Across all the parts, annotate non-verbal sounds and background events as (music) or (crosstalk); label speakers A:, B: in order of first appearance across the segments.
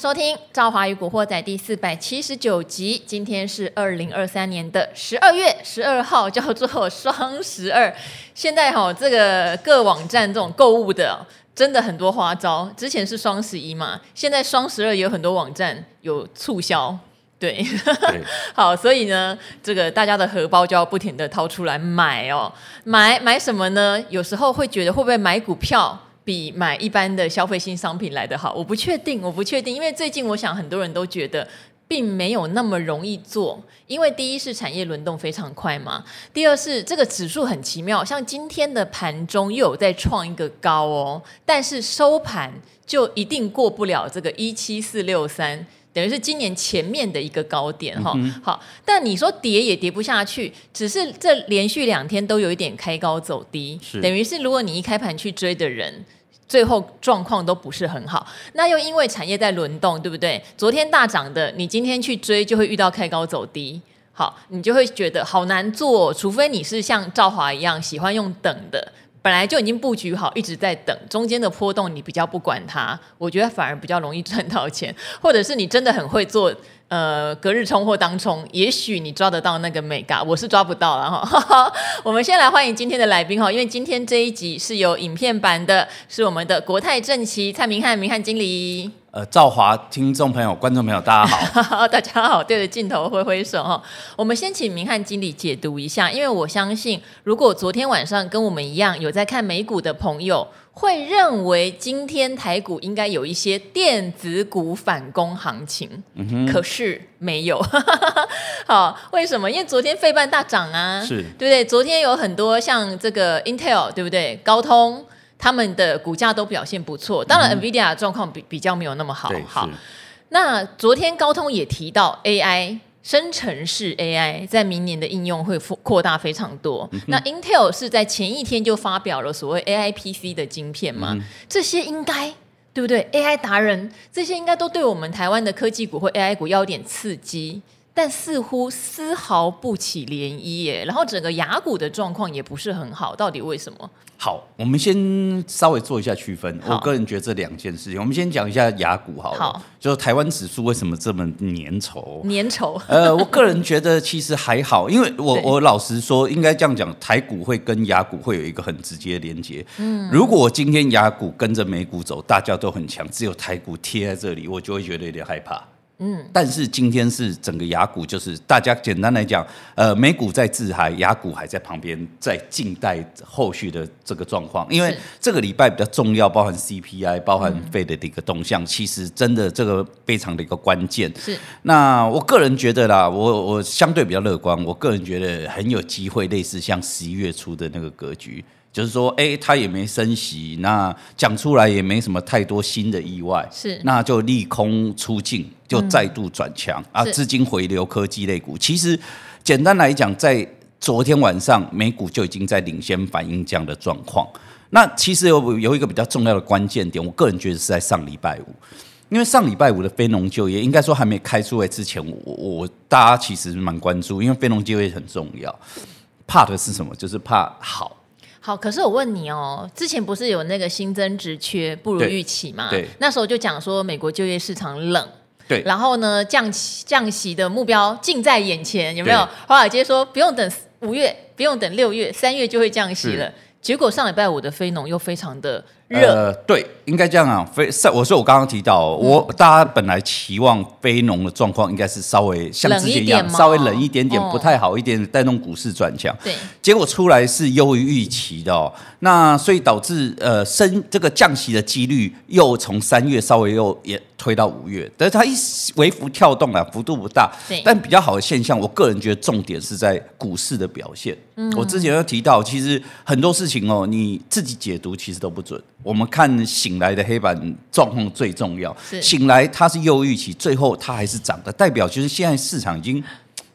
A: 收听《赵华与古惑仔》第四百七十九集。今天是二零二三年的十二月十二号，叫做双十二。现在哈，这个各网站这种购物的真的很多花招。之前是双十一嘛，现在双十二也有很多网站有促销。对，对 (laughs) 好，所以呢，这个大家的荷包就要不停的掏出来买哦。买买什么呢？有时候会觉得会不会买股票？比买一般的消费性商品来得好，我不确定，我不确定，因为最近我想很多人都觉得并没有那么容易做，因为第一是产业轮动非常快嘛，第二是这个指数很奇妙，像今天的盘中又有在创一个高哦，但是收盘就一定过不了这个一七四六三。等于是今年前面的一个高点哈，嗯、好，但你说跌也跌不下去，只是这连续两天都有一点开高走低，等于是如果你一开盘去追的人，最后状况都不是很好。那又因为产业在轮动，对不对？昨天大涨的，你今天去追就会遇到开高走低，好，你就会觉得好难做，除非你是像赵华一样喜欢用等的。本来就已经布局好，一直在等中间的波动，你比较不管它，我觉得反而比较容易赚到钱，(laughs) 或者是你真的很会做。呃，隔日冲或当冲，也许你抓得到那个美嘎，我是抓不到了哈。(laughs) 我们先来欢迎今天的来宾哈，因为今天这一集是有影片版的，是我们的国泰正奇蔡明翰明翰经理。
B: 呃，赵华听众朋友、观众朋友，大家好，(laughs)
A: 大家好，对着镜头挥挥手哈。我们先请明翰经理解读一下，因为我相信，如果昨天晚上跟我们一样有在看美股的朋友。会认为今天台股应该有一些电子股反攻行情，嗯、哼可是没有。(laughs) 好，为什么？因为昨天费半大涨啊，是对不对？昨天有很多像这个 Intel，对不对？高通他们的股价都表现不错。当然，NVIDIA 状况比比较没有那么好。嗯、好，那昨天高通也提到 AI。生成式 AI 在明年的应用会扩大非常多。嗯、那 Intel 是在前一天就发表了所谓 AI PC 的晶片嘛？嗯、这些应该对不对？AI 达人这些应该都对我们台湾的科技股或 AI 股要有点刺激。但似乎丝毫不起涟漪耶，然后整个亚股的状况也不是很好，到底为什么？
B: 好，我们先稍微做一下区分。我个人觉得这两件事情，我们先讲一下亚股好了。好，就是台湾指数为什么这么粘稠？
A: 粘稠？
B: 呃，我个人觉得其实还好，因为我我老实说，应该这样讲，台股会跟亚股会有一个很直接的连接。嗯，如果今天亚股跟着美股走，大家都很强，只有台股贴在这里，我就会觉得有点害怕。嗯，但是今天是整个雅股，就是大家简单来讲，呃，美股在自嗨，雅股还在旁边，在静待后续的这个状况。因为这个礼拜比较重要，包含 CPI，包含 Fed 的一个动向，嗯、其实真的这个非常的一个关键。是，那我个人觉得啦，我我相对比较乐观，我个人觉得很有机会，类似像十一月初的那个格局。就是说，哎，他也没升息，那讲出来也没什么太多新的意外，是，那就利空出尽，就再度转强、嗯、啊，资金回流科技类股。其实简单来讲，在昨天晚上美股就已经在领先反映这样的状况。那其实有有一个比较重要的关键点，我个人觉得是在上礼拜五，因为上礼拜五的非农就业应该说还没开出来之前，我我大家其实蛮关注，因为非农就业很重要，怕的是什么？就是怕好。
A: 好，可是我问你哦，之前不是有那个新增职缺不如预期嘛？对，那时候就讲说美国就业市场冷，对，然后呢降息降息的目标近在眼前，有没有？对华尔街说不用等五月，不用等六月，三月就会降息了。结果上礼拜五的非农又非常的热，呃，
B: 对，应该这样啊。非，我说我刚刚提到，嗯、我大家本来期望非农的状况应该是稍微像之前一样，稍微冷一点点，不太好一点，带动股市转强。对，结果出来是优于预期的哦。那所以导致呃升这个降息的几率又从三月稍微又也推到五月，但是它一微幅跳动啊，幅度不大。对，但比较好的现象，我个人觉得重点是在股市的表现。嗯，我之前有提到，其实很多事情哦，你自己解读其实都不准。我们看醒来的黑板状况最重要，醒来它是忧郁期，最后它还是涨的，代表就是现在市场已经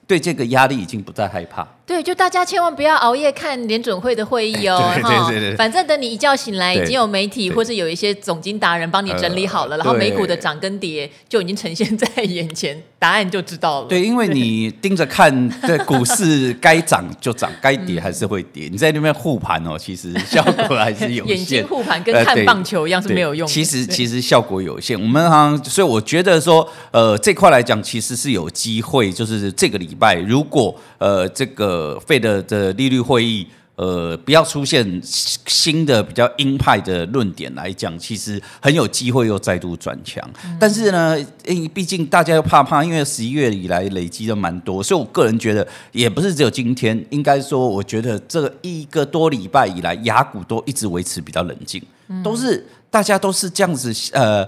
B: 对这个压力已经不再害怕。
A: 对，就大家千万不要熬夜看联准会的会议哦，
B: 对对对对，
A: 反正等你一觉醒来，已经有媒体或是有一些总经达人帮你整理好了，然后美股的涨跟跌就已经呈现在眼前，答案就知道了。
B: 对，因为你盯着看，对股市该涨就涨，该跌还是会跌。你在那边护盘哦，其实效果还是有限。(laughs)
A: 眼睛护盘跟看棒球一样是没有用的。
B: 其实其实效果有限。我们好像，所以我觉得说，呃，这块来讲，其实是有机会，就是这个礼拜如果呃这个。呃，Fed 的利率会议，呃，不要出现新的比较鹰派的论点来讲，其实很有机会又再度转强。嗯、但是呢，因为毕竟大家又怕怕，因为十一月以来累积的蛮多，所以我个人觉得也不是只有今天，应该说，我觉得这一个多礼拜以来，雅股都一直维持比较冷静，嗯、都是大家都是这样子，呃。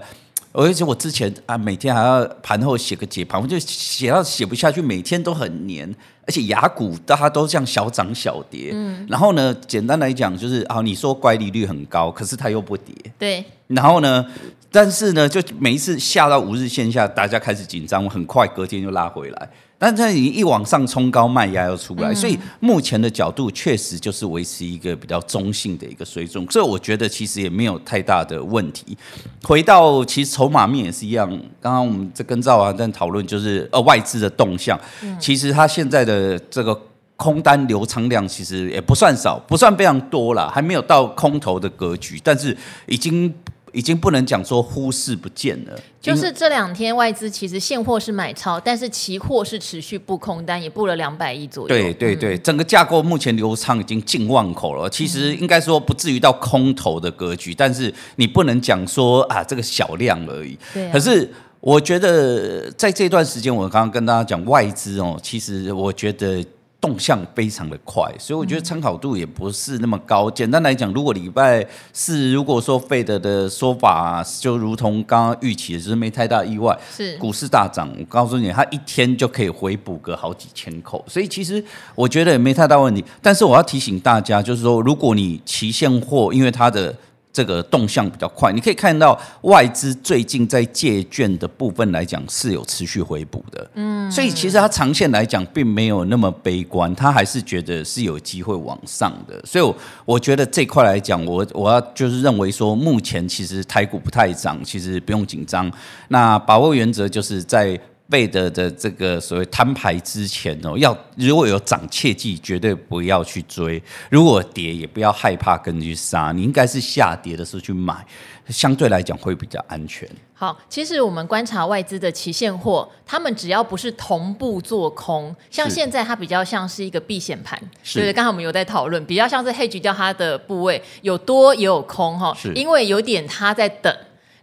B: 而且我之前啊，每天还要盘后写个解盘，我就写到写不下去，每天都很黏。而且牙股大家都这样小涨小跌，嗯，然后呢，简单来讲就是啊，你说乖离率很高，可是它又不跌，
A: 对。
B: 然后呢，但是呢，就每一次下到五日线下，大家开始紧张，很快隔天就拉回来。但是你一往上冲高，卖压又出来，所以目前的角度确实就是维持一个比较中性的一个水准，所以我觉得其实也没有太大的问题。回到其实筹码面也是一样，刚刚我们在跟赵华在讨论，就是呃外资的动向，其实它现在的这个空单流仓量其实也不算少，不算非常多啦，还没有到空头的格局，但是已经。已经不能讲说忽视不见了，
A: 就是这两天外资其实现货是买超，但是期货是持续布空单，也布了两百亿左右。
B: 对对对，嗯、整个架构目前流仓已经近万口了，其实应该说不至于到空头的格局，但是你不能讲说啊这个小量而已。对啊、可是我觉得在这段时间，我刚刚跟大家讲外资哦，其实我觉得。动向非常的快，所以我觉得参考度也不是那么高。简单来讲，如果礼拜四如果说 Fed 的说法就如同刚刚预期的，就是没太大意外，是股市大涨。我告诉你，它一天就可以回补个好几千口，所以其实我觉得也没太大问题。但是我要提醒大家，就是说，如果你期现货，因为它的这个动向比较快，你可以看到外资最近在借券的部分来讲是有持续回补的，嗯，所以其实它长线来讲并没有那么悲观，它还是觉得是有机会往上的。所以我，我觉得这块来讲，我我要就是认为说，目前其实台股不太涨，其实不用紧张。那把握原则就是在。贝德的这个所谓摊牌之前哦，要如果有涨，切记绝对不要去追；如果跌，也不要害怕跟去杀。你应该是下跌的时候去买，相对来讲会比较安全。
A: 好，其实我们观察外资的期现货，他们只要不是同步做空，像现在它比较像是一个避险盘，是对，刚才我们有在讨论，比较像是 hedge 掉它的部位，有多也有空哈，是因为有点它在等。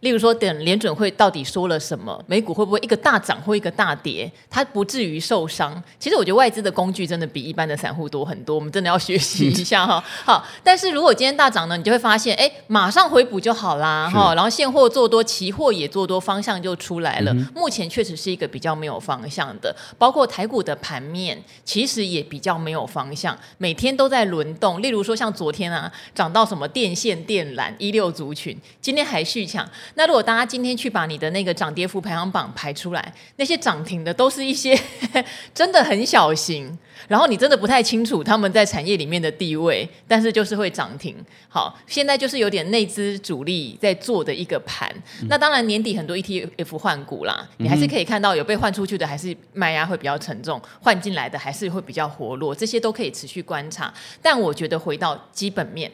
A: 例如说，等联准会到底说了什么，美股会不会一个大涨或一个大跌，它不至于受伤。其实我觉得外资的工具真的比一般的散户多很多，我们真的要学习一下哈。(laughs) 好，但是如果今天大涨呢，你就会发现，哎，马上回补就好啦哈。然后现货做多，期货也做多，方向就出来了。嗯、目前确实是一个比较没有方向的，包括台股的盘面，其实也比较没有方向，每天都在轮动。例如说，像昨天啊，涨到什么电线电缆一六族群，今天还续抢。那如果大家今天去把你的那个涨跌幅排行榜排出来，那些涨停的都是一些 (laughs) 真的很小型，然后你真的不太清楚他们在产业里面的地位，但是就是会涨停。好，现在就是有点内资主力在做的一个盘。嗯、那当然年底很多 ETF 换股啦，你还是可以看到有被换出去的，还是卖压会比较沉重；换进来的还是会比较活络，这些都可以持续观察。但我觉得回到基本面。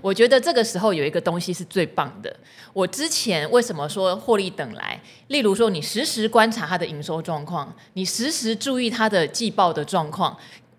A: 我觉得这个时候有一个东西是最棒的。我之前为什么说获利等来？例如说，你实时观察它的营收状况，你实时注意它的季报的状况，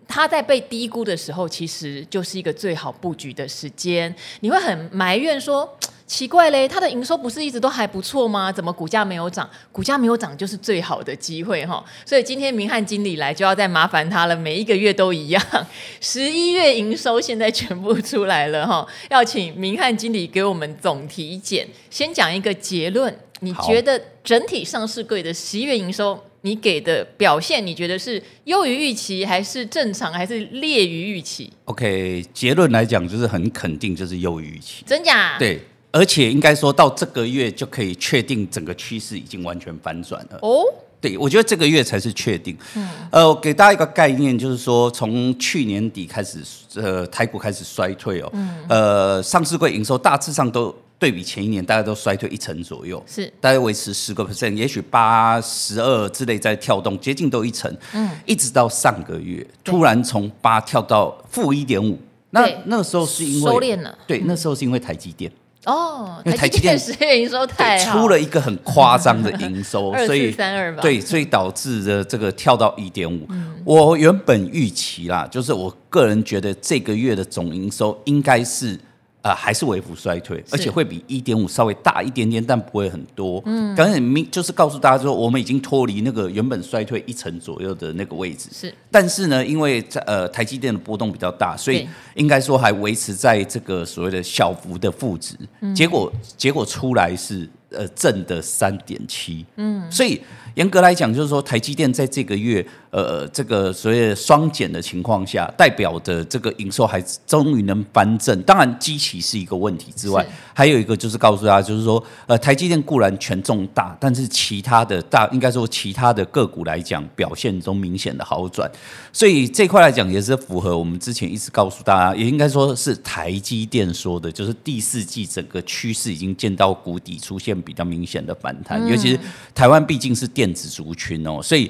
A: 它在被低估的时候，其实就是一个最好布局的时间。你会很埋怨说，奇怪嘞，它的营收不是一直都还不错吗？怎么股价没有涨？股价没有涨就是最好的机会哈。所以今天明翰经理来就要再麻烦他了，每一个月都一样。(laughs) 十一月营收现在全部出来了哈，要请明翰经理给我们总体检，先讲一个结论。你觉得整体上市柜的十一月营收，你给的表现，你觉得是优于预期，还是正常，还是劣于预期
B: ？OK，结论来讲就是很肯定，就是优于预期。
A: 真假？
B: 对。而且应该说到这个月就可以确定整个趋势已经完全反转了。哦，对，我觉得这个月才是确定。嗯，呃，给大家一个概念，就是说从去年底开始，呃，台股开始衰退哦。嗯。呃，上市柜营收大致上都对比前一年，大概都衰退一成左右，
A: 是
B: 大概维持十个 percent，也许八十二之类在跳动，接近都一成。嗯。一直到上个月，突然从八跳到负一点五，那那个时候是因为
A: 收敛了。
B: 对，那时候是因为台积电。
A: 哦，因为台积电十月营收太，
B: 出了一个很夸张的营收，(laughs)
A: 所以
B: 对，所以导致的这个跳到一点五。我原本预期啦，就是我个人觉得这个月的总营收应该是。啊、呃，还是微幅衰退，而且会比一点五稍微大一点点，但不会很多。嗯，刚才明就是告诉大家说，我们已经脱离那个原本衰退一成左右的那个位置。是，但是呢，因为在呃台积电的波动比较大，所以应该说还维持在这个所谓的小幅的负值。嗯，结果结果出来是呃正的三点七。嗯，所以。严格来讲，就是说台积电在这个月，呃，这个所谓的双减的情况下，代表的这个营收还终于能翻正。当然，基期是一个问题之外，还有一个就是告诉大家，就是说，呃，台积电固然权重大，但是其他的大，应该说其他的个股来讲，表现都明显的好转。所以这块来讲，也是符合我们之前一直告诉大家，也应该说是台积电说的，就是第四季整个趋势已经见到谷底，出现比较明显的反弹，尤其是台湾毕竟是电。电子族群哦，所以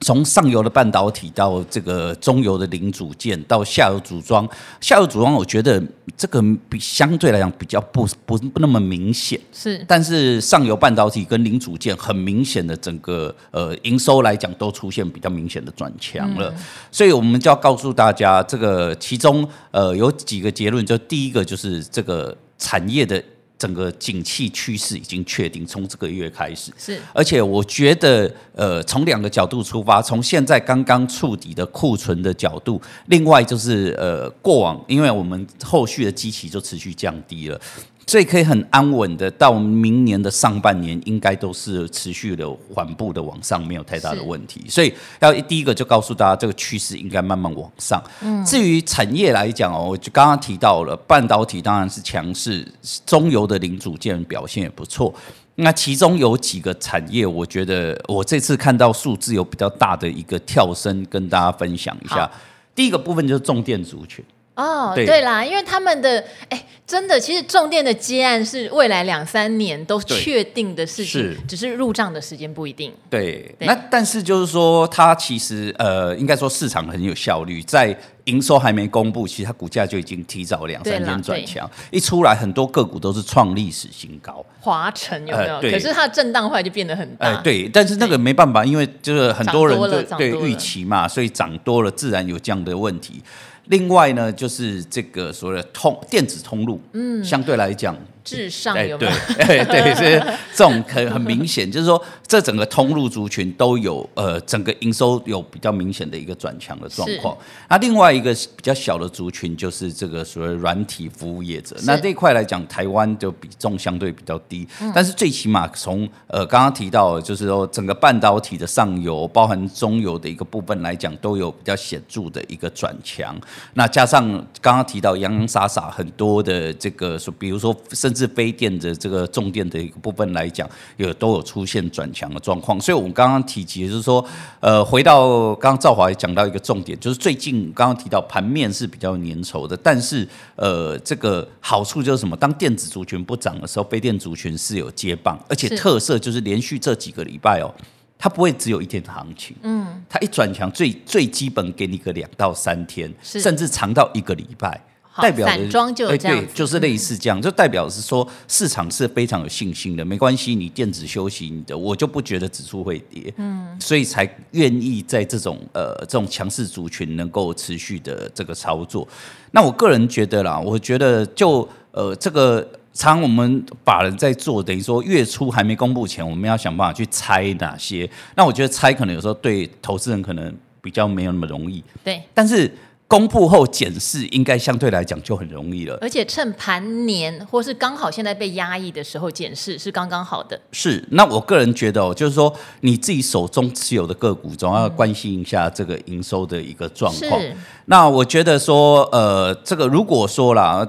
B: 从上游的半导体到这个中游的零组件，到下游组装，下游组装，我觉得这个比相对来讲比较不不不那么明显，是。但是上游半导体跟零组件，很明显的整个呃营收来讲，都出现比较明显的转强了。嗯、所以我们就要告诉大家，这个其中呃有几个结论，就第一个就是这个产业的。整个景气趋势已经确定，从这个月开始是，而且我觉得，呃，从两个角度出发，从现在刚刚触底的库存的角度，另外就是呃，过往因为我们后续的机器就持续降低了。所以可以很安稳的，到明年的上半年应该都是持续的缓步的往上，没有太大的问题。所以要第一个就告诉大家，这个趋势应该慢慢往上。嗯，至于产业来讲哦，我就刚刚提到了半导体当然是强势，中游的零组件表现也不错。那其中有几个产业，我觉得我这次看到数字有比较大的一个跳升，跟大家分享一下。第一个部分就是重电族群。
A: 哦，对，对啦，因为他们的哎，真的，其实重电的接案是未来两三年都确定的事情，是只是入账的时间不一定。
B: 对，对那但是就是说，它其实呃，应该说市场很有效率，在营收还没公布，其实它股价就已经提早两三天转强，一出来很多个股都是创历史新高。
A: 华晨有没有？呃、对，可是它的震荡后来就变得很大。
B: 呃、对，但是那个没办法，因为就是很多人对对预期嘛，所以涨多了，自然有这样的问题。另外呢，就是这个所谓的通电子通路，嗯，相对来讲。
A: 至上有没有？
B: 对，对，所以这种很很明显，就是说，这整个通路族群都有呃，整个营收有比较明显的一个转强的状况。那另外一个比较小的族群就是这个所谓软体服务业者。那这一块来讲，台湾就比重相对比较低，但是最起码从呃刚刚提到，就是说整个半导体的上游，包含中游的一个部分来讲，都有比较显著的一个转强。那加上刚刚提到洋洋洒洒很多的这个，说比如说甚至是非电的这个重电的一个部分来讲，有都有出现转强的状况，所以我们刚刚提及就是说，呃，回到刚刚赵华也讲到一个重点，就是最近刚刚提到盘面是比较粘稠的，但是呃，这个好处就是什么？当电子族群不涨的时候，非电族群是有接棒，而且特色就是连续这几个礼拜哦，它不会只有一天的行情，嗯，它一转强最最基本给你个两到三天，甚至长到一个礼拜。代表的
A: 装就这样，
B: 对，就是类似这样，就代表是说市场是非常有信心的。没关系，你电子休息你的，我就不觉得指数会跌，嗯，所以才愿意在这种呃这种强势族群能够持续的这个操作。那我个人觉得啦，我觉得就呃这个常常我们法人在做，等于说月初还没公布前，我们要想办法去猜哪些。那我觉得猜可能有时候对投资人可能比较没有那么容易，
A: 对，
B: 但是。公布后检视，应该相对来讲就很容易了。
A: 而且趁盘年或是刚好现在被压抑的时候检视是刚刚好的。
B: 是，那我个人觉得哦，就是说你自己手中持有的个股，总要关心一下这个营收的一个状况。是。那我觉得说，呃，这个如果说啦，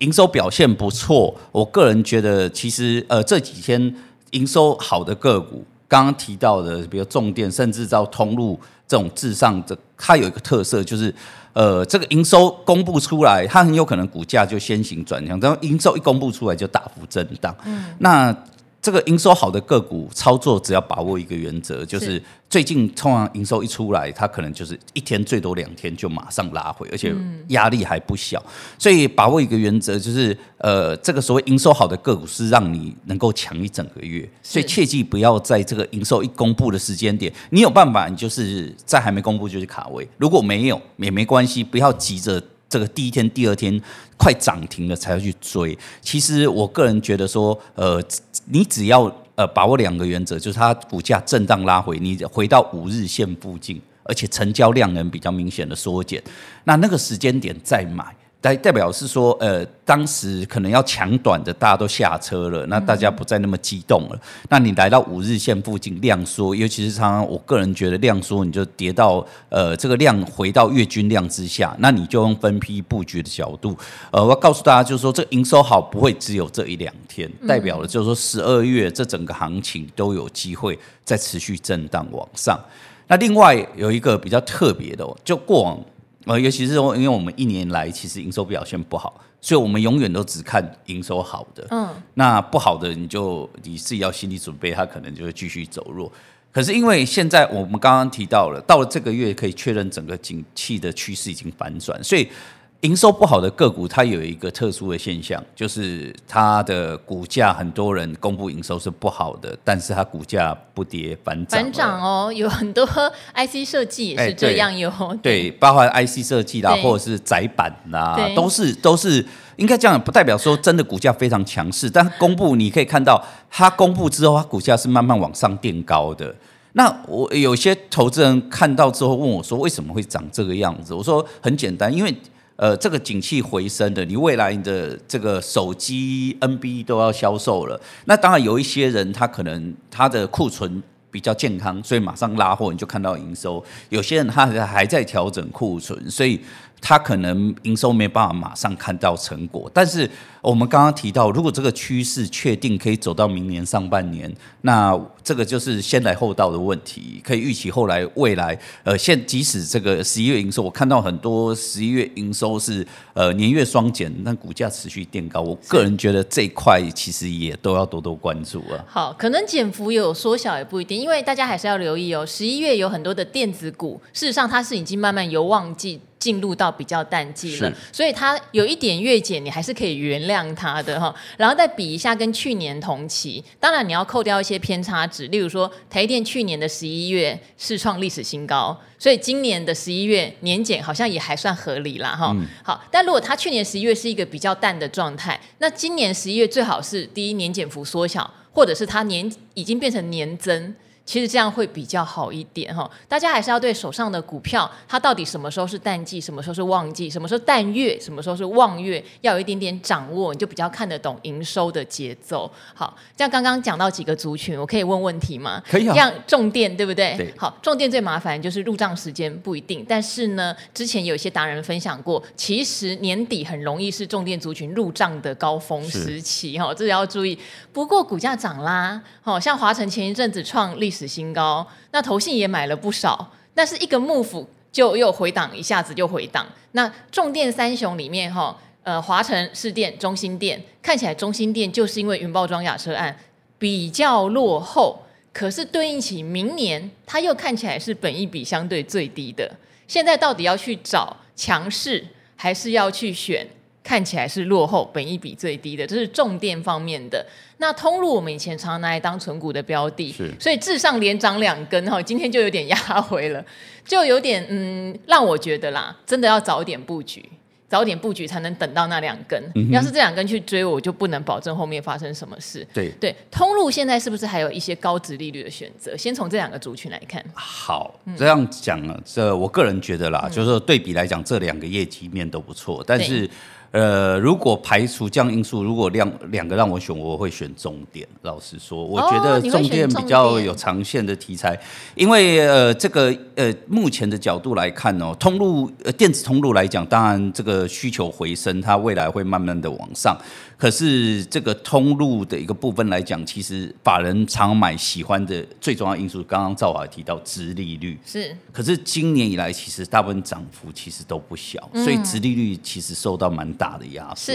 B: 营收表现不错，我个人觉得其实呃这几天营收好的个股。刚刚提到的，比如重电，甚至到通路这种至上的，它有一个特色就是，呃，这个营收公布出来，它很有可能股价就先行转强，但营收一公布出来就大幅震荡。嗯，那。这个营收好的个股操作，只要把握一个原则，就是最近通常营收一出来，它可能就是一天最多两天就马上拉回，而且压力还不小。所以把握一个原则，就是呃，这个所谓营收好的个股是让你能够强一整个月，所以切记不要在这个营收一公布的时间点，你有办法，你就是在还没公布就去卡位；如果没有也没关系，不要急着。这个第一天、第二天快涨停了才要去追。其实我个人觉得说，呃，你只要呃把握两个原则，就是它股价震荡拉回，你回到五日线附近，而且成交量能比较明显的缩减，那那个时间点再买。代代表是说，呃，当时可能要抢短的，大家都下车了，那大家不再那么激动了。那你来到五日线附近量缩，尤其是常常我个人觉得量缩，你就跌到呃这个量回到月均量之下，那你就用分批布局的角度，呃，我要告诉大家就是说，这营收好不会只有这一两天，代表了就是说十二月这整个行情都有机会再持续震荡往上。那另外有一个比较特别的，就过往。呃，尤其是说，因为我们一年来其实营收表现不好，所以我们永远都只看营收好的。嗯，那不好的你就你自己要心理准备，它可能就会继续走弱。可是因为现在我们刚刚提到了，到了这个月可以确认整个景气的趋势已经反转，所以。营收不好的个股，它有一个特殊的现象，就是它的股价，很多人公布营收是不好的，但是它股价不跌反涨。
A: 反涨哦，有很多 (laughs) IC 设计也是这样有、欸。
B: 对，包括 IC 设计啦，或者是窄板啦，都是都是应该这样，不代表说真的股价非常强势，但公布你可以看到，它公布之后，它股价是慢慢往上垫高的。那我有些投资人看到之后问我说，为什么会长这个样子？我说很简单，因为。呃，这个景气回升的，你未来你的这个手机 NB 都要销售了，那当然有一些人他可能他的库存比较健康，所以马上拉货，你就看到营收。有些人他还在调整库存，所以。他可能营收没办法马上看到成果，但是我们刚刚提到，如果这个趋势确定可以走到明年上半年，那这个就是先来后到的问题，可以预期后来未来，呃，现即使这个十一月营收，我看到很多十一月营收是呃年月双减，但股价持续垫高，我个人觉得这一块其实也都要多多关注啊。
A: 好，可能减幅有缩小也不一定，因为大家还是要留意哦，十一月有很多的电子股，事实上它是已经慢慢由旺季。进入到比较淡季了，所以它有一点月减，你还是可以原谅它的哈。然后再比一下跟去年同期，当然你要扣掉一些偏差值，例如说台电去年的十一月是创历史新高，所以今年的十一月年减好像也还算合理啦哈。嗯、好，但如果它去年十一月是一个比较淡的状态，那今年十一月最好是第一年减幅缩小，或者是它年已经变成年增。其实这样会比较好一点哈，大家还是要对手上的股票，它到底什么时候是淡季，什么时候是旺季，什么时候淡月，什么时候是旺月，要有一点点掌握，你就比较看得懂营收的节奏。好，这样刚刚讲到几个族群，我可以问问题吗？
B: 可以啊。
A: 像重电对不对？
B: 对。
A: 好，重电最麻烦就是入账时间不一定，但是呢，之前有一些达人分享过，其实年底很容易是重电族群入账的高峰时期哈，这要注意。不过股价涨啦，好像华晨前一阵子创立。史新高，那投信也买了不少，但是一个 move 就又回档，一下子就回档。那重电三雄里面哈，呃，华城、士电、中兴电，看起来中兴电就是因为云豹装甲车案比较落后，可是对应起明年，它又看起来是本益比相对最低的。现在到底要去找强势，还是要去选？看起来是落后，本益比最低的，这是重电方面的。那通路我们以前常拿来当存股的标的，是所以至上连涨两根哈，今天就有点压回了，就有点嗯，让我觉得啦，真的要早点布局，早点布局才能等到那两根。嗯、要是这两根去追，我就不能保证后面发生什么事。
B: 对
A: 对，通路现在是不是还有一些高值利率的选择？先从这两个族群来看。
B: 好，这样讲了，这我个人觉得啦，嗯、就是说对比来讲，这两个业绩面都不错，但是。呃，如果排除这样因素，如果两两个让我选，我会选重点。老实说，我觉得重点比较有长线的题材，因为呃，这个呃，目前的角度来看哦，通路呃电子通路来讲，当然这个需求回升，它未来会慢慢的往上。可是这个通路的一个部分来讲，其实法人常买喜欢的最重要因素，刚刚赵华提到殖利率是。可是今年以来，其实大部分涨幅其实都不小，所以殖利率其实受到蛮大的压缩。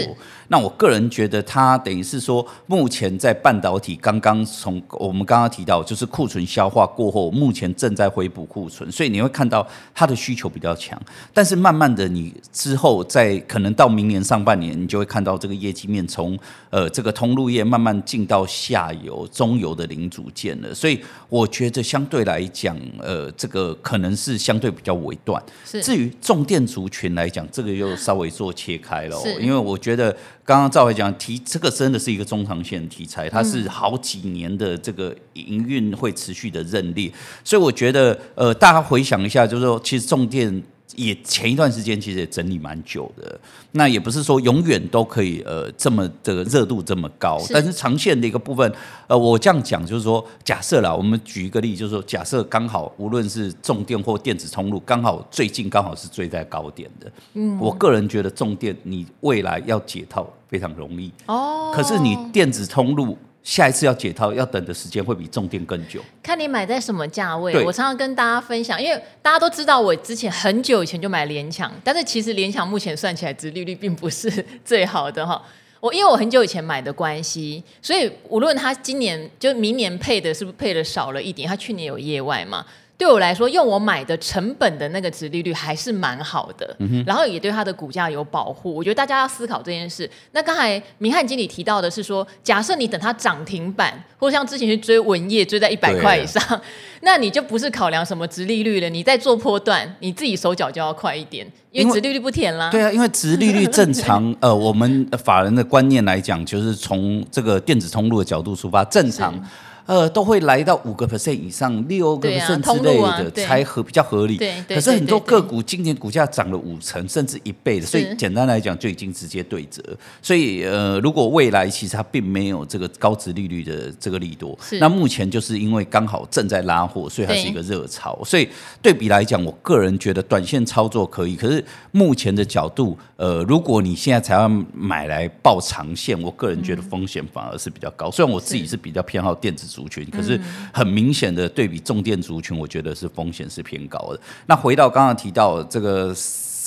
B: 那我个人觉得，它等于是说，目前在半导体刚刚从我们刚刚提到，就是库存消化过后，目前正在回补库存，所以你会看到它的需求比较强。但是慢慢的，你之后在可能到明年上半年，你就会看到这个业绩面。从呃这个通路业慢慢进到下游、中游的零组件了，所以我觉得相对来讲，呃，这个可能是相对比较尾段。至于重电族群来讲，这个又稍微做切开了，是。因为我觉得刚刚赵伟讲提，这个真的是一个中长线题材，它是好几年的这个营运会持续的认列，所以我觉得呃，大家回想一下，就是说其实重电。也前一段时间其实也整理蛮久的，那也不是说永远都可以呃这么的热度这么高，是。但是长线的一个部分，呃，我这样讲就是说，假设啦，我们举一个例，就是说，假设刚好无论是重电或电子通路，刚好最近刚好是追在高点的，嗯，我个人觉得重电你未来要解套非常容易哦，可是你电子通路。下一次要解套，要等的时间会比重电更久。
A: 看你买在什么价位。我常常跟大家分享，因为大家都知道我之前很久以前就买联强，但是其实联强目前算起来值利率并不是最好的哈。(laughs) 我因为我很久以前买的关系，所以无论他今年就明年配的是不是配的少了一点，他去年有业外嘛。对我来说，用我买的成本的那个值利率还是蛮好的，嗯、然后也对它的股价有保护。我觉得大家要思考这件事。那刚才明翰经理提到的是说，假设你等它涨停板，或者像之前去追文业，追在一百块以上，那你就不是考量什么值利率了，你在做波段，你自己手脚就要快一点，因为值利率不甜啦。
B: 对啊，因为值利率正常，(laughs) 呃，我们法人的观念来讲，就是从这个电子通路的角度出发，正常。呃，都会来到五个 percent 以上，六个 percent 之类的才合比较合理。对，可是很多个股今年股价涨了五成甚至一倍的，所以简单来讲就已经直接对折。所以呃，如果未来其实它并没有这个高值利率的这个利多，那目前就是因为刚好正在拉货，所以它是一个热潮。所以对比来讲，我个人觉得短线操作可以。可是目前的角度，呃，如果你现在才要买来抱长线，我个人觉得风险反而是比较高。虽然我自己是比较偏好电子。族群，可是很明显的对比重电族群，我觉得是风险是偏高的。那回到刚刚提到这个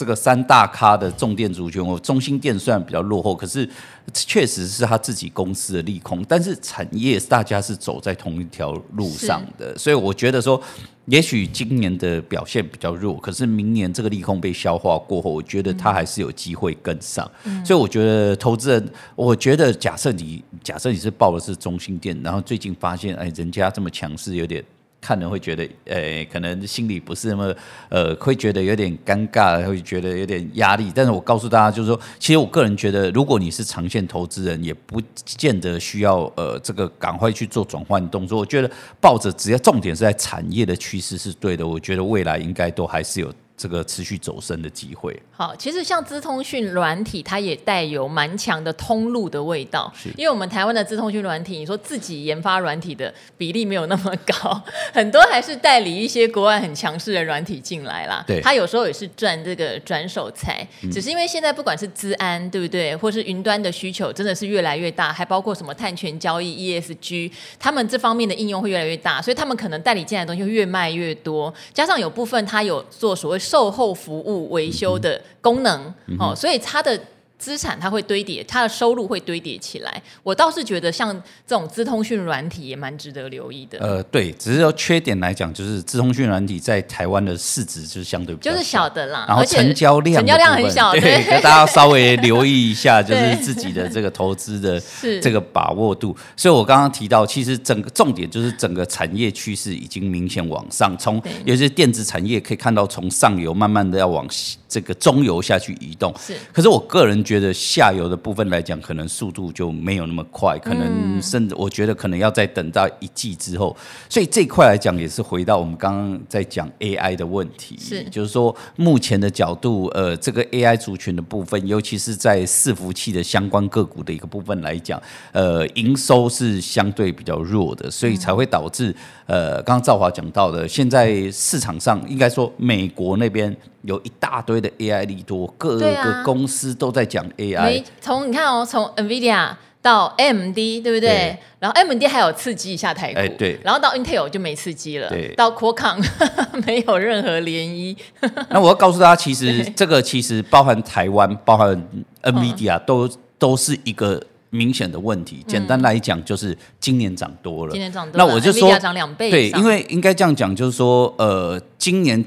B: 这个三大咖的重电族群，我中兴电虽然比较落后，可是确实是他自己公司的利空，但是产业大家是走在同一条路上的，所以我觉得说。也许今年的表现比较弱，可是明年这个利空被消化过后，我觉得它还是有机会跟上。嗯、所以我觉得投资人，我觉得假设你假设你是报的是中兴电，然后最近发现哎，人家这么强势，有点。看人会觉得，呃、可能心里不是那么，呃，会觉得有点尴尬，会觉得有点压力。但是我告诉大家，就是说，其实我个人觉得，如果你是长线投资人，也不见得需要，呃，这个赶快去做转换动作。我觉得抱着只要重点是在产业的趋势是对的，我觉得未来应该都还是有。这个持续走升的机会。
A: 好，其实像资通讯软体，它也带有蛮强的通路的味道。是，因为我们台湾的资通讯软体，你说自己研发软体的比例没有那么高，(laughs) 很多还是代理一些国外很强势的软体进来啦。对，它有时候也是赚这个转手财。只是因为现在不管是资安，对不对，或是云端的需求，真的是越来越大，还包括什么碳权交易、ESG，他们这方面的应用会越来越大，所以他们可能代理进来的东西会越卖越多。加上有部分它有做所谓。售后服务维修的功能，嗯、哦，所以它的。资产它会堆叠，它的收入会堆叠起来。我倒是觉得像这种资通讯软体也蛮值得留意的。
B: 呃，对，只是说缺点来讲，就是资通讯软体在台湾的市值就是相对比较
A: 就是小的啦，
B: 然后成交量
A: 成交量很小，对，
B: 对 (laughs) 大家要稍微留意一下，就是自己的这个投资的这个把握度。所以我刚刚提到，其实整个重点就是整个产业趋势已经明显往上，从对有些电子产业可以看到从上游慢慢的要往这个中游下去移动。是，可是我个人觉觉得下游的部分来讲，可能速度就没有那么快，可能甚至我觉得可能要再等到一季之后。所以这一块来讲，也是回到我们刚刚在讲 AI 的问题，
A: 是
B: 就是说目前的角度，呃，这个 AI 族群的部分，尤其是在伺服器的相关个股的一个部分来讲，呃，营收是相对比较弱的，所以才会导致呃，刚刚赵华讲到的，现在市场上应该说美国那边。有一大堆的 AI 利多，各个公司都在讲 AI。
A: 从、啊、你看哦，从 NVIDIA 到 AMD，对不对？对，然后 AMD 还有刺激一下台股，哎、对。然后到 Intel 就没刺激了，对。到 Qualcomm (laughs) 没有任何涟漪。(laughs)
B: 那我要告诉大家，其实这个其实包含台湾，包含 NVIDIA 都、嗯、都是一个。明显的问题，简单来讲就是今年涨多了。
A: 今年涨多了，
B: 那我就说
A: 涨两倍。
B: 对，因为应该这样讲，就是说，呃，今年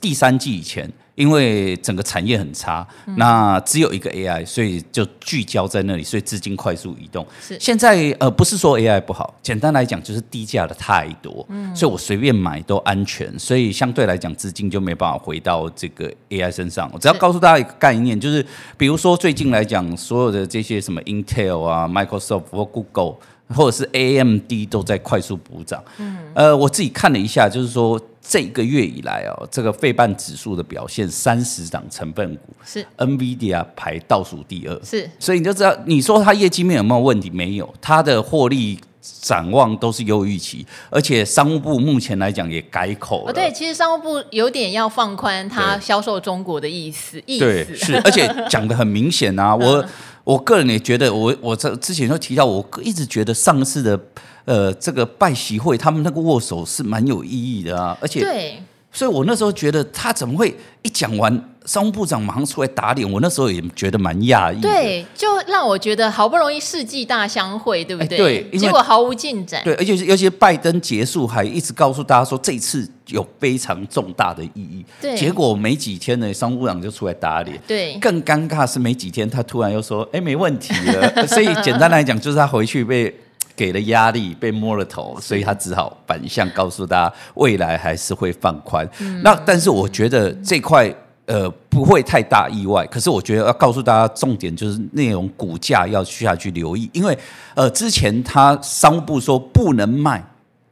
B: 第三季以前。因为整个产业很差，嗯，那只有一个 AI，所以就聚焦在那里，所以资金快速移动。是现在呃，不是说 AI 不好，简单来讲就是低价的太多，嗯，所以我随便买都安全，所以相对来讲资金就没办法回到这个 AI 身上。我只要告诉大家一个概念，就是比如说最近来讲，所有的这些什么 Intel 啊、Microsoft 或 Google 或者是 AMD 都在快速补涨。嗯，呃，我自己看了一下，就是说。这个月以来哦，这个费半指数的表现，三十档成分股是 NVIDIA 排倒数第二，是，所以你就知道，你说它业绩面有没有问题？没有，它的获利展望都是优于预期，而且商务部目前来讲也改口了。哦，
A: 对，其实商务部有点要放宽它销售中国的意思，意思
B: 对是，(laughs) 而且讲的很明显啊，我我个人也觉得，我我这之前就提到，我一直觉得上次的。呃，这个拜习会，他们那个握手是蛮有意义的啊，而且，所以我那时候觉得他怎么会一讲完，商务部长马上出来打脸，我那时候也觉得蛮讶异。
A: 对，就让我觉得好不容易世纪大相会，对不对？对，结果毫无进展。
B: 对，而且尤其拜登结束还一直告诉大家说这次有非常重大的意义。对，结果没几天呢，商务部长就出来打脸。对，更尴尬是没几天他突然又说，哎，没问题了。(laughs) 所以简单来讲，就是他回去被。给了压力，被摸了头，所以他只好反向告诉大家，未来还是会放宽。嗯、那但是我觉得这块呃不会太大意外，可是我觉得要告诉大家重点就是内容股价要下去留意，因为呃之前他商务部说不能卖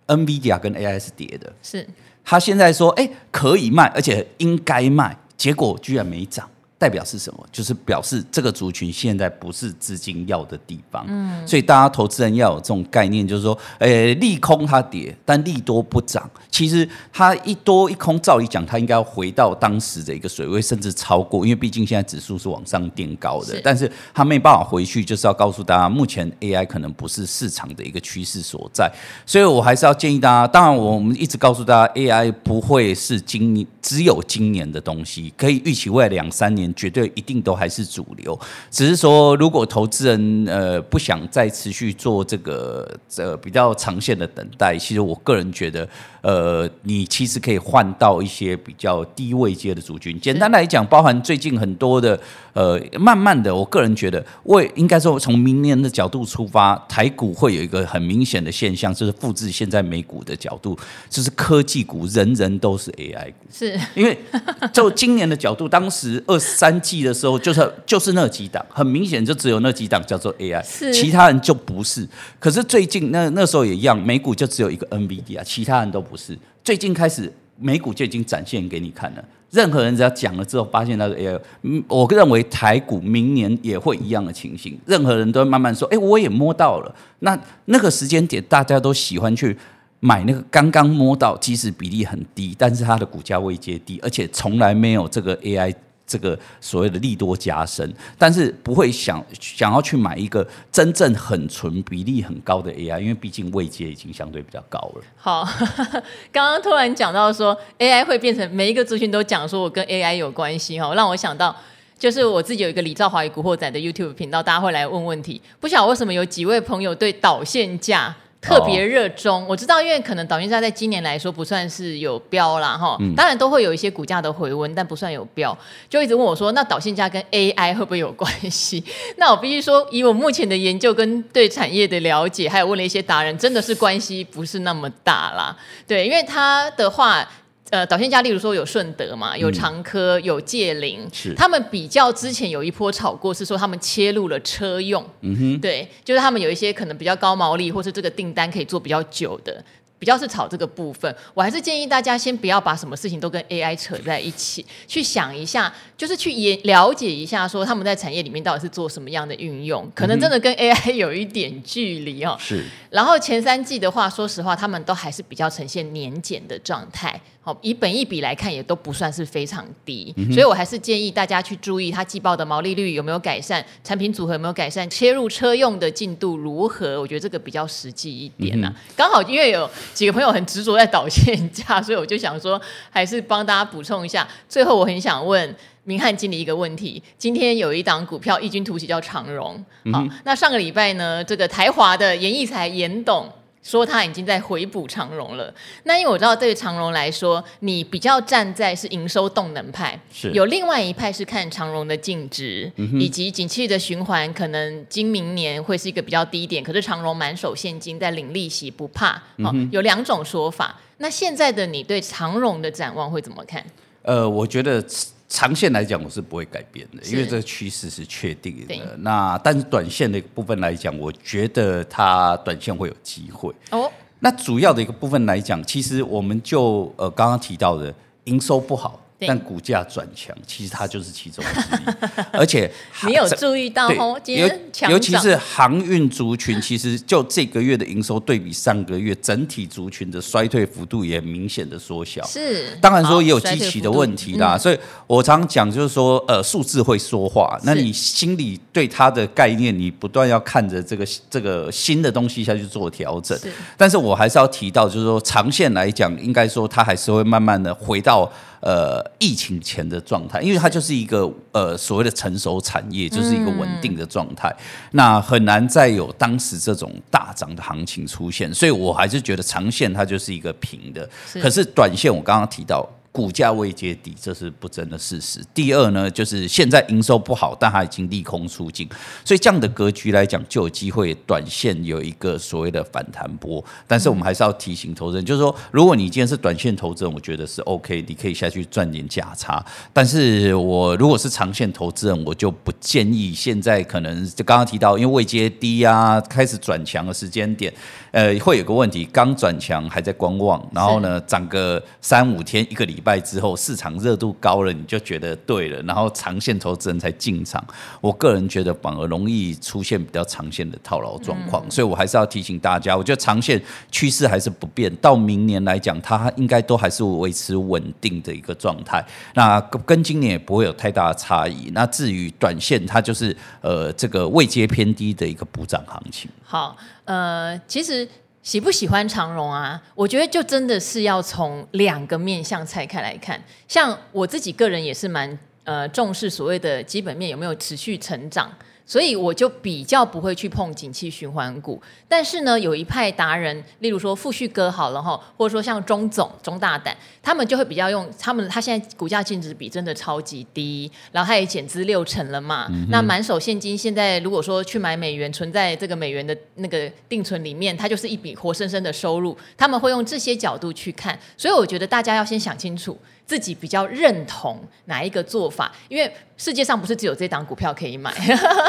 B: NVIDIA 跟 AI 是跌的，是。他现在说哎可以卖，而且应该卖，结果居然没涨。代表是什么？就是表示这个族群现在不是资金要的地方，嗯，所以大家投资人要有这种概念，就是说，诶，利空它跌，但利多不涨。其实它一多一空，照理讲，它应该要回到当时的一个水位，甚至超过，因为毕竟现在指数是往上垫高的，但是它没办法回去，就是要告诉大家，目前 AI 可能不是市场的一个趋势所在。所以我还是要建议大家，当然我们一直告诉大家，AI 不会是今年只有今年的东西，可以预期未来两三年。绝对一定都还是主流，只是说如果投资人呃不想再持续做这个呃比较长线的等待，其实我个人觉得呃你其实可以换到一些比较低位阶的族群。简单来讲，包含最近很多的呃慢慢的，我个人觉得为应该说从明年的角度出发，台股会有一个很明显的现象，就是复制现在美股的角度，就是科技股人人都是 AI 股，是因为就今年的角度，当时二十。三季的时候，就是就是那几档，很明显就只有那几档叫做 AI，其他人就不是。可是最近那那时候也一样，美股就只有一个 NVIDIA，其他人都不是。最近开始美股就已经展现给你看了，任何人只要讲了之后，发现那个 AI，嗯，我认为台股明年也会一样的情形，任何人都会慢慢说，哎，我也摸到了。那那个时间点，大家都喜欢去买那个刚刚摸到，即使比例很低，但是它的股价未接低，而且从来没有这个 AI。这个所谓的利多加深，但是不会想想要去买一个真正很纯比例很高的 AI，因为毕竟位阶已经相对比较高了。好，(laughs)
A: 刚刚突然讲到说 AI 会变成每一个族群都讲说我跟 AI 有关系哈，让我想到就是我自己有一个李兆华与古惑仔的 YouTube 频道，大家会来问问题，不晓得为什么有几位朋友对导线价。特别热衷，我知道，因为可能导线价在今年来说不算是有标啦。哈、嗯，当然都会有一些股价的回温，但不算有标，就一直问我说，那导线价跟 AI 会不会有关系？(laughs) 那我必须说，以我目前的研究跟对产业的了解，还有问了一些达人，真的是关系不是那么大啦。对，因为他的话。呃，导线家，例如说有顺德嘛，有长科，有界霖，
B: 是。
A: 他们比较之前有一波炒过，是说他们切入了车用，
B: 嗯哼，
A: 对，就是他们有一些可能比较高毛利，或是这个订单可以做比较久的。比较是炒这个部分，我还是建议大家先不要把什么事情都跟 AI 扯在一起，去想一下，就是去也了解一下，说他们在产业里面到底是做什么样的运用，可能真的跟 AI 有一点距离哦。
B: 是。
A: 然后前三季的话，说实话，他们都还是比较呈现年减的状态，好，以本益比来看，也都不算是非常低，嗯、所以我还是建议大家去注意它季报的毛利率有没有改善，产品组合有没有改善，切入车用的进度如何，我觉得这个比较实际一点啊。嗯、刚好因为有。几个朋友很执着在导线价，所以我就想说，还是帮大家补充一下。最后，我很想问明翰经理一个问题：今天有一档股票异军突起，叫长荣。好，嗯、那上个礼拜呢，这个台华的严义才严董。说他已经在回补长荣了。那因为我知道对于长荣来说，你比较站在是营收动能派，
B: 是
A: 有另外一派是看长荣的净值，嗯、以及景气的循环，可能今明年会是一个比较低点。可是长荣满手现金在领利息不怕，嗯、有两种说法。那现在的你对长荣的展望会怎么看？
B: 呃，我觉得。长线来讲，我是不会改变的，因为这个趋势是确定的。那但是短线的一个部分来讲，我觉得它短线会有机会。哦，那主要的一个部分来讲，其实我们就呃刚刚提到的营收不好。但股价转强，其实它就是其中之一，(laughs) 而且 (laughs)
A: 你有注意到哦？
B: 尤尤其是航运族群，其实就这个月的营收对比上个月，整体族群的衰退幅度也明显的缩小。
A: 是，
B: 当然说也有基期的问题啦。所以我常讲就是说，呃，数字会说话，那你心里对它的概念，你不断要看着这个这个新的东西下去做调整。是，但是我还是要提到，就是说长线来讲，应该说它还是会慢慢的回到。呃，疫情前的状态，因为它就是一个呃所谓的成熟产业，就是一个稳定的状态，嗯、那很难再有当时这种大涨的行情出现，所以我还是觉得长线它就是一个平的，是。可是短线我刚刚提到。股价未接底，这是不争的事实。第二呢，就是现在营收不好，但它已经利空出尽，所以这样的格局来讲，就有机会短线有一个所谓的反弹波。但是我们还是要提醒投资人，就是说，如果你今天是短线投资人，我觉得是 OK，你可以下去赚点价差。但是我如果是长线投资人，我就不建议现在可能就刚刚提到，因为未接低啊，开始转强的时间点，呃，会有个问题，刚转强还在观望，然后呢，涨个三五天一个礼拜。之后，市场热度高了，你就觉得对了，然后长线投资人才进场。我个人觉得反而容易出现比较长线的套牢状况，嗯、所以我还是要提醒大家，我觉得长线趋势还是不变，到明年来讲，它应该都还是维持稳定的一个状态。那跟今年也不会有太大的差异。那至于短线，它就是呃这个位阶偏低的一个补涨行情。
A: 好，呃，其实。喜不喜欢长荣啊？我觉得就真的是要从两个面向拆开来看。像我自己个人也是蛮呃重视所谓的基本面有没有持续成长。所以我就比较不会去碰景气循环股，但是呢，有一派达人，例如说富旭哥好了哈，或者说像钟总、钟大胆，他们就会比较用他们，他现在股价净值比真的超级低，然后他也减资六成了嘛，嗯、那满手现金，现在如果说去买美元，存在这个美元的那个定存里面，它就是一笔活生生的收入，他们会用这些角度去看，所以我觉得大家要先想清楚。自己比较认同哪一个做法？因为世界上不是只有这档股票可以买。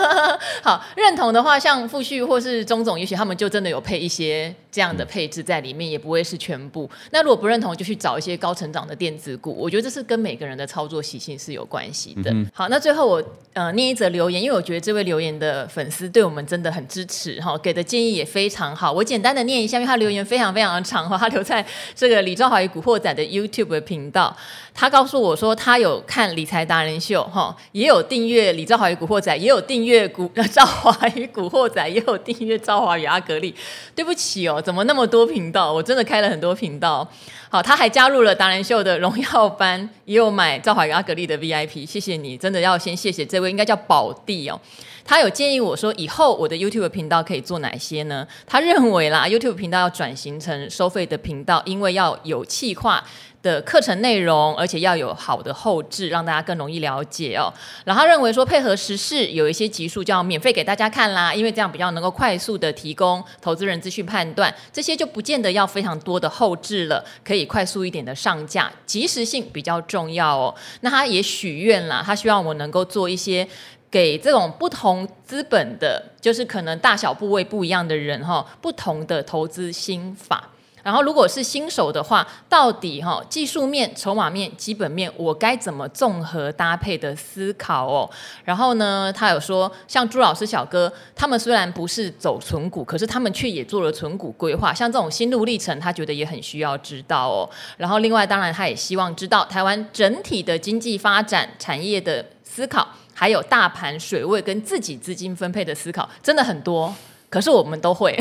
A: (laughs) 好，认同的话，像富旭或是钟总，也许他们就真的有配一些这样的配置在里面，也不会是全部。那如果不认同，就去找一些高成长的电子股。我觉得这是跟每个人的操作习性是有关系的。嗯、好，那最后我呃念一则留言，因为我觉得这位留言的粉丝对我们真的很支持哈，给的建议也非常好。我简单的念一下，因为他留言非常非常的长哈，(laughs) 他留在这个李兆华与古惑仔的 YouTube 的频道。他告诉我说，他有看理财达人秀，哈，也有订阅李兆华与古惑仔，也有订阅古 (laughs) 兆华与古惑仔，也有订阅兆华与阿格力。对不起哦，怎么那么多频道？我真的开了很多频道。好，他还加入了达人秀的荣耀班，也有买兆华与阿格力的 VIP。谢谢你，真的要先谢谢这位，应该叫宝弟哦。他有建议我说，以后我的 YouTube 频道可以做哪些呢？他认为啦，YouTube 频道要转型成收费的频道，因为要有企划。的课程内容，而且要有好的后置，让大家更容易了解哦。然后他认为说，配合时事，有一些集数就要免费给大家看啦，因为这样比较能够快速的提供投资人资讯判断。这些就不见得要非常多的后置了，可以快速一点的上架，及时性比较重要哦。那他也许愿啦，他希望我能够做一些给这种不同资本的，就是可能大小部位不一样的人哈，不同的投资心法。然后，如果是新手的话，到底哈技术面、筹码面、基本面，我该怎么综合搭配的思考哦？然后呢，他有说，像朱老师、小哥他们虽然不是走存股，可是他们却也做了存股规划。像这种心路历程，他觉得也很需要知道哦。然后，另外当然他也希望知道台湾整体的经济发展、产业的思考，还有大盘水位跟自己资金分配的思考，真的很多。可是我们都会，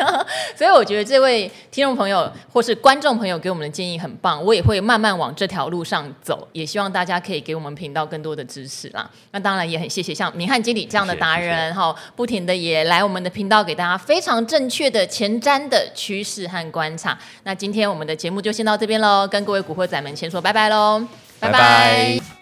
A: (laughs) 所以我觉得这位听众朋友或是观众朋友给我们的建议很棒，我也会慢慢往这条路上走，也希望大家可以给我们频道更多的支持啦。那当然也很谢谢像明翰经理这样的达人哈，不停的也来我们的频道给大家非常正确的前瞻的趋势和观察。那今天我们的节目就先到这边喽，跟各位古惑仔们先说拜拜喽，拜拜。拜拜。